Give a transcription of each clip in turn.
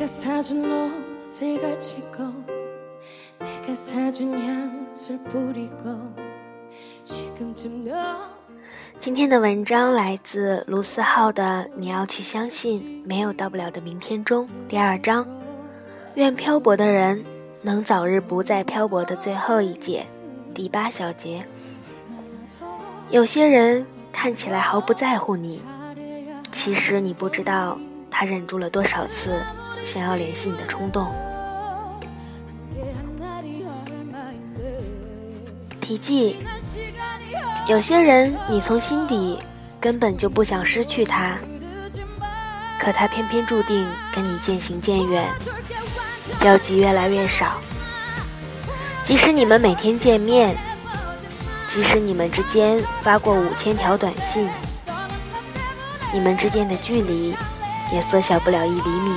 내가 사준 옷을 걸치고 내가 사준 향수를 뿌리고 지금쯤 너 今天的文章来自卢思浩的《你要去相信没有到不了的明天》中第二章，愿漂泊的人能早日不再漂泊的最后一节，第八小节。有些人看起来毫不在乎你，其实你不知道 他忍住了多少次想要联系你的冲动。题记。有些人，你从心底根本就不想失去他，可他偏偏注定跟你渐行渐远，交集越来越少。即使你们每天见面，即使你们之间发过五千条短信，你们之间的距离也缩小不了一厘米。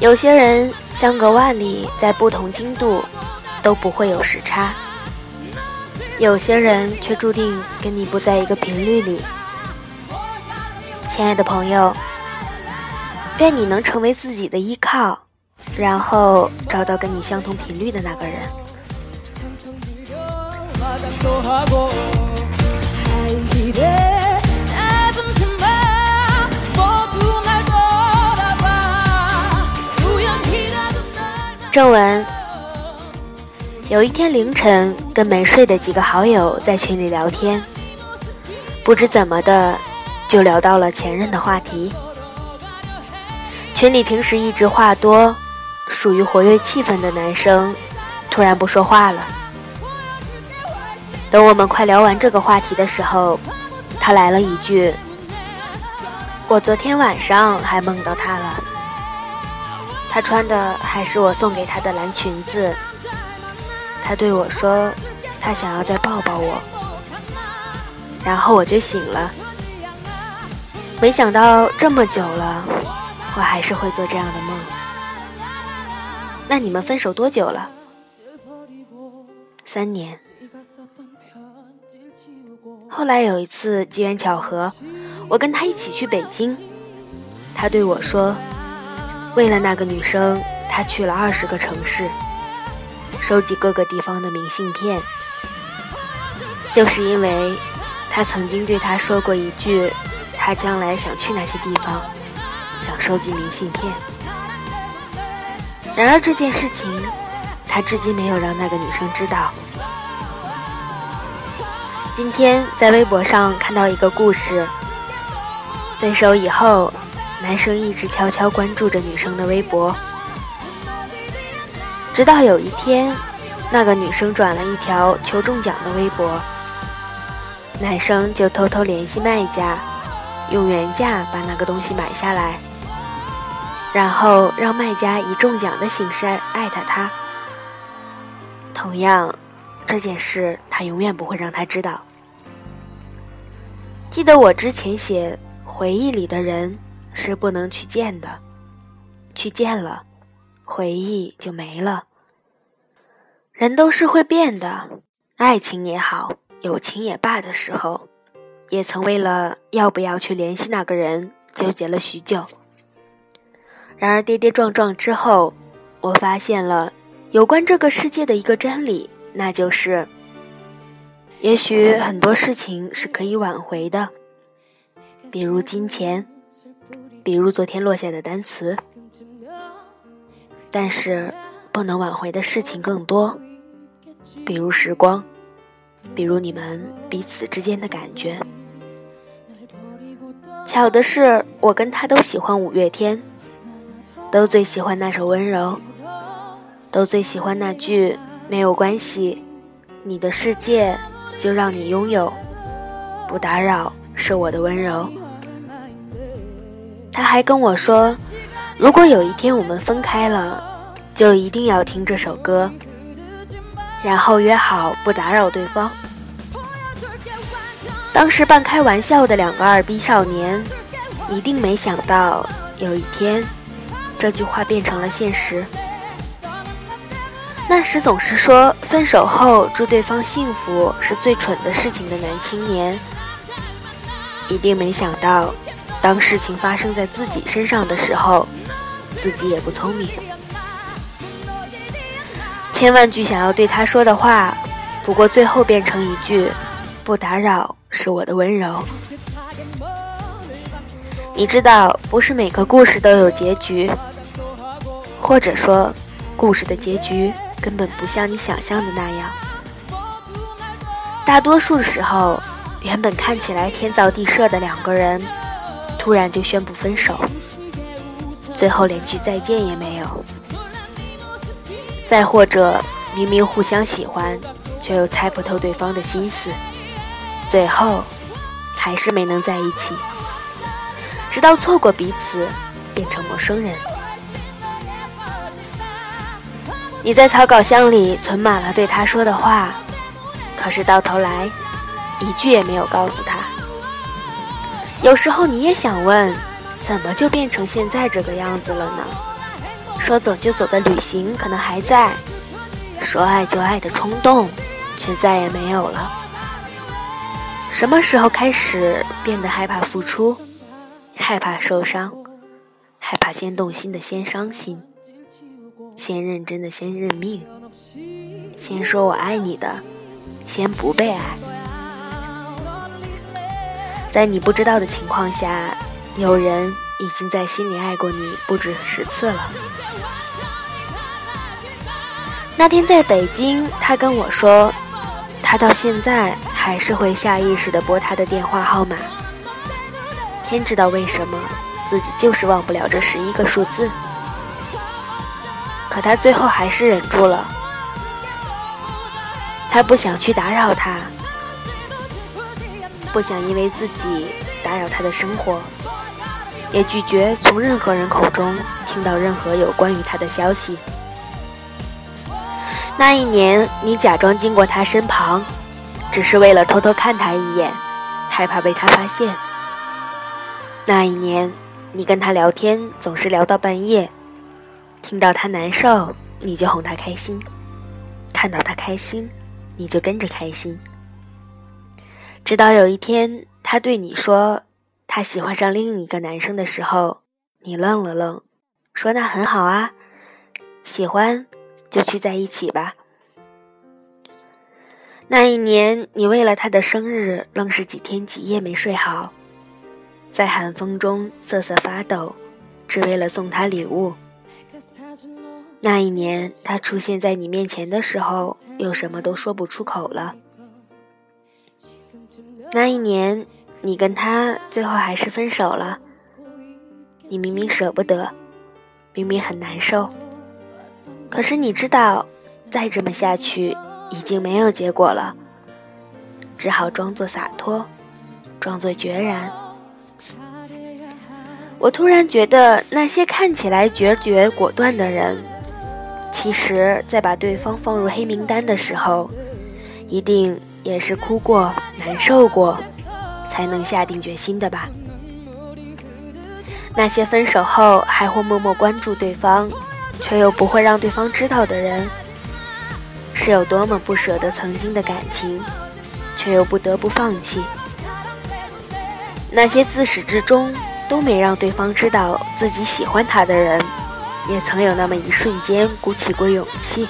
有些人相隔万里，在不同经度都不会有时差。有些人却注定跟你不在一个频率里，亲爱的朋友，愿你能成为自己的依靠，然后找到跟你相同频率的那个人。正文。有一天凌晨，跟没睡的几个好友在群里聊天，不知怎么的，就聊到了前任的话题。群里平时一直话多、属于活跃气氛的男生，突然不说话了。等我们快聊完这个话题的时候，他来了一句：“我昨天晚上还梦到他了，他穿的还是我送给他的蓝裙子。”他对我说：“他想要再抱抱我。”然后我就醒了。没想到这么久了，我还是会做这样的梦。那你们分手多久了？三年。后来有一次机缘巧合，我跟他一起去北京。他对我说：“为了那个女生，他去了二十个城市。”收集各个地方的明信片，就是因为他曾经对他说过一句，他将来想去那些地方，想收集明信片。然而这件事情，他至今没有让那个女生知道。今天在微博上看到一个故事，分手以后，男生一直悄悄关注着女生的微博。直到有一天，那个女生转了一条求中奖的微博，男生就偷偷联系卖家，用原价把那个东西买下来，然后让卖家以中奖的形式艾特他。同样，这件事他永远不会让他知道。记得我之前写，回忆里的人是不能去见的，去见了。回忆就没了。人都是会变的，爱情也好，友情也罢的时候，也曾为了要不要去联系那个人纠结了许久。然而跌跌撞撞之后，我发现了有关这个世界的一个真理，那就是：也许很多事情是可以挽回的，比如金钱，比如昨天落下的单词。但是，不能挽回的事情更多，比如时光，比如你们彼此之间的感觉。巧的是，我跟他都喜欢五月天，都最喜欢那首《温柔》，都最喜欢那句“没有关系，你的世界就让你拥有，不打扰是我的温柔。”他还跟我说。如果有一天我们分开了，就一定要听这首歌，然后约好不打扰对方。当时半开玩笑的两个二逼少年，一定没想到有一天，这句话变成了现实。那时总是说分手后祝对方幸福是最蠢的事情的男青年，一定没想到。当事情发生在自己身上的时候，自己也不聪明。千万句想要对他说的话，不过最后变成一句“不打扰”是我的温柔。你知道，不是每个故事都有结局，或者说，故事的结局根本不像你想象的那样。大多数时候，原本看起来天造地设的两个人，突然就宣布分手，最后连句再见也没有。再或者，明明互相喜欢，却又猜不透对方的心思，最后还是没能在一起，直到错过彼此，变成陌生人。你在草稿箱里存满了对他说的话，可是到头来，一句也没有告诉他。有时候你也想问，怎么就变成现在这个样子了呢？说走就走的旅行可能还在，说爱就爱的冲动却再也没有了。什么时候开始变得害怕付出，害怕受伤，害怕先动心的先伤心，先认真的先认命，先说我爱你的先不被爱？在你不知道的情况下，有人已经在心里爱过你不止十次了。那天在北京，他跟我说，他到现在还是会下意识地拨他的电话号码。天知道为什么，自己就是忘不了这十一个数字。可他最后还是忍住了，他不想去打扰他，不想因为自己打扰他的生活，也拒绝从任何人口中听到任何有关于他的消息。那一年，你假装经过他身旁，只是为了偷偷看他一眼，害怕被他发现。那一年，你跟他聊天总是聊到半夜，听到他难受，你就哄他开心；看到他开心，你就跟着开心。直到有一天，他对你说他喜欢上另一个男生的时候，你愣了愣，说：“那很好啊，喜欢。”就去在一起吧。那一年，你为了他的生日，愣是几天几夜没睡好，在寒风中瑟瑟发抖，只为了送他礼物。那一年，他出现在你面前的时候，又什么都说不出口了。那一年，你跟他最后还是分手了。你明明舍不得，明明很难受。可是你知道，再这么下去已经没有结果了，只好装作洒脱，装作决然。我突然觉得，那些看起来决绝果断的人，其实，在把对方放入黑名单的时候，一定也是哭过、难受过，才能下定决心的吧。那些分手后还会默默关注对方。却又不会让对方知道的人，是有多么不舍得曾经的感情，却又不得不放弃。那些自始至终都没让对方知道自己喜欢他的人，也曾有那么一瞬间鼓起过勇气，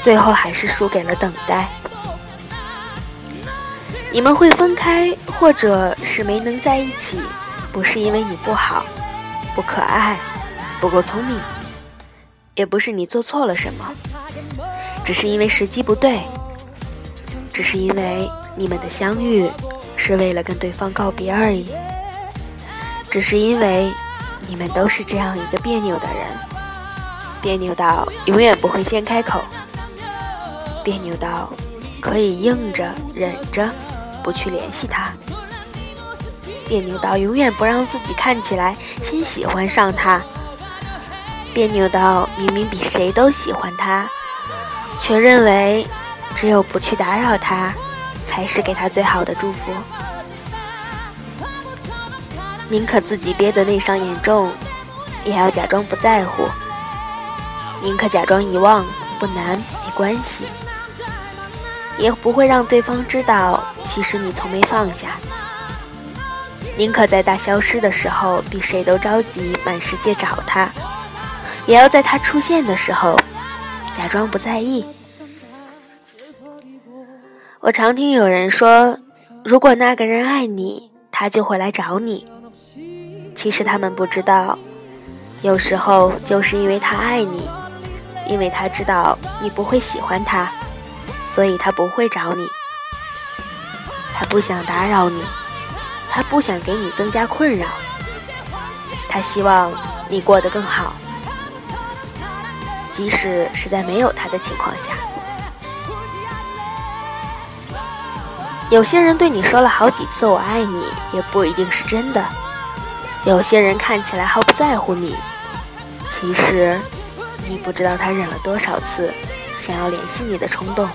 最后还是输给了等待。你们会分开，或者是没能在一起，不是因为你不好、不可爱、不够聪明。也不是你做错了什么，只是因为时机不对，只是因为你们的相遇是为了跟对方告别而已，只是因为你们都是这样一个别扭的人，别扭到永远不会先开口，别扭到可以硬着忍着不去联系他，别扭到永远不让自己看起来先喜欢上他。别扭到明明比谁都喜欢他，却认为只有不去打扰他，才是给他最好的祝福。宁可自己憋得内伤严重，也要假装不在乎；宁可假装遗忘，不难没关系，也不会让对方知道，其实你从没放下。宁可在他消失的时候比谁都着急，满世界找他，也要在他出现的时候假装不在意。我常听有人说，如果那个人爱你，他就会来找你。其实他们不知道，有时候就是因为他爱你，因为他知道你不会喜欢他，所以他不会找你。他不想打扰你。他不想给你增加困扰，他希望你过得更好，即使是在没有他的情况下。有些人对你说了好几次“我爱你”，也不一定是真的。有些人看起来毫不在乎你，其实你不知道他忍了多少次想要联系你的冲动。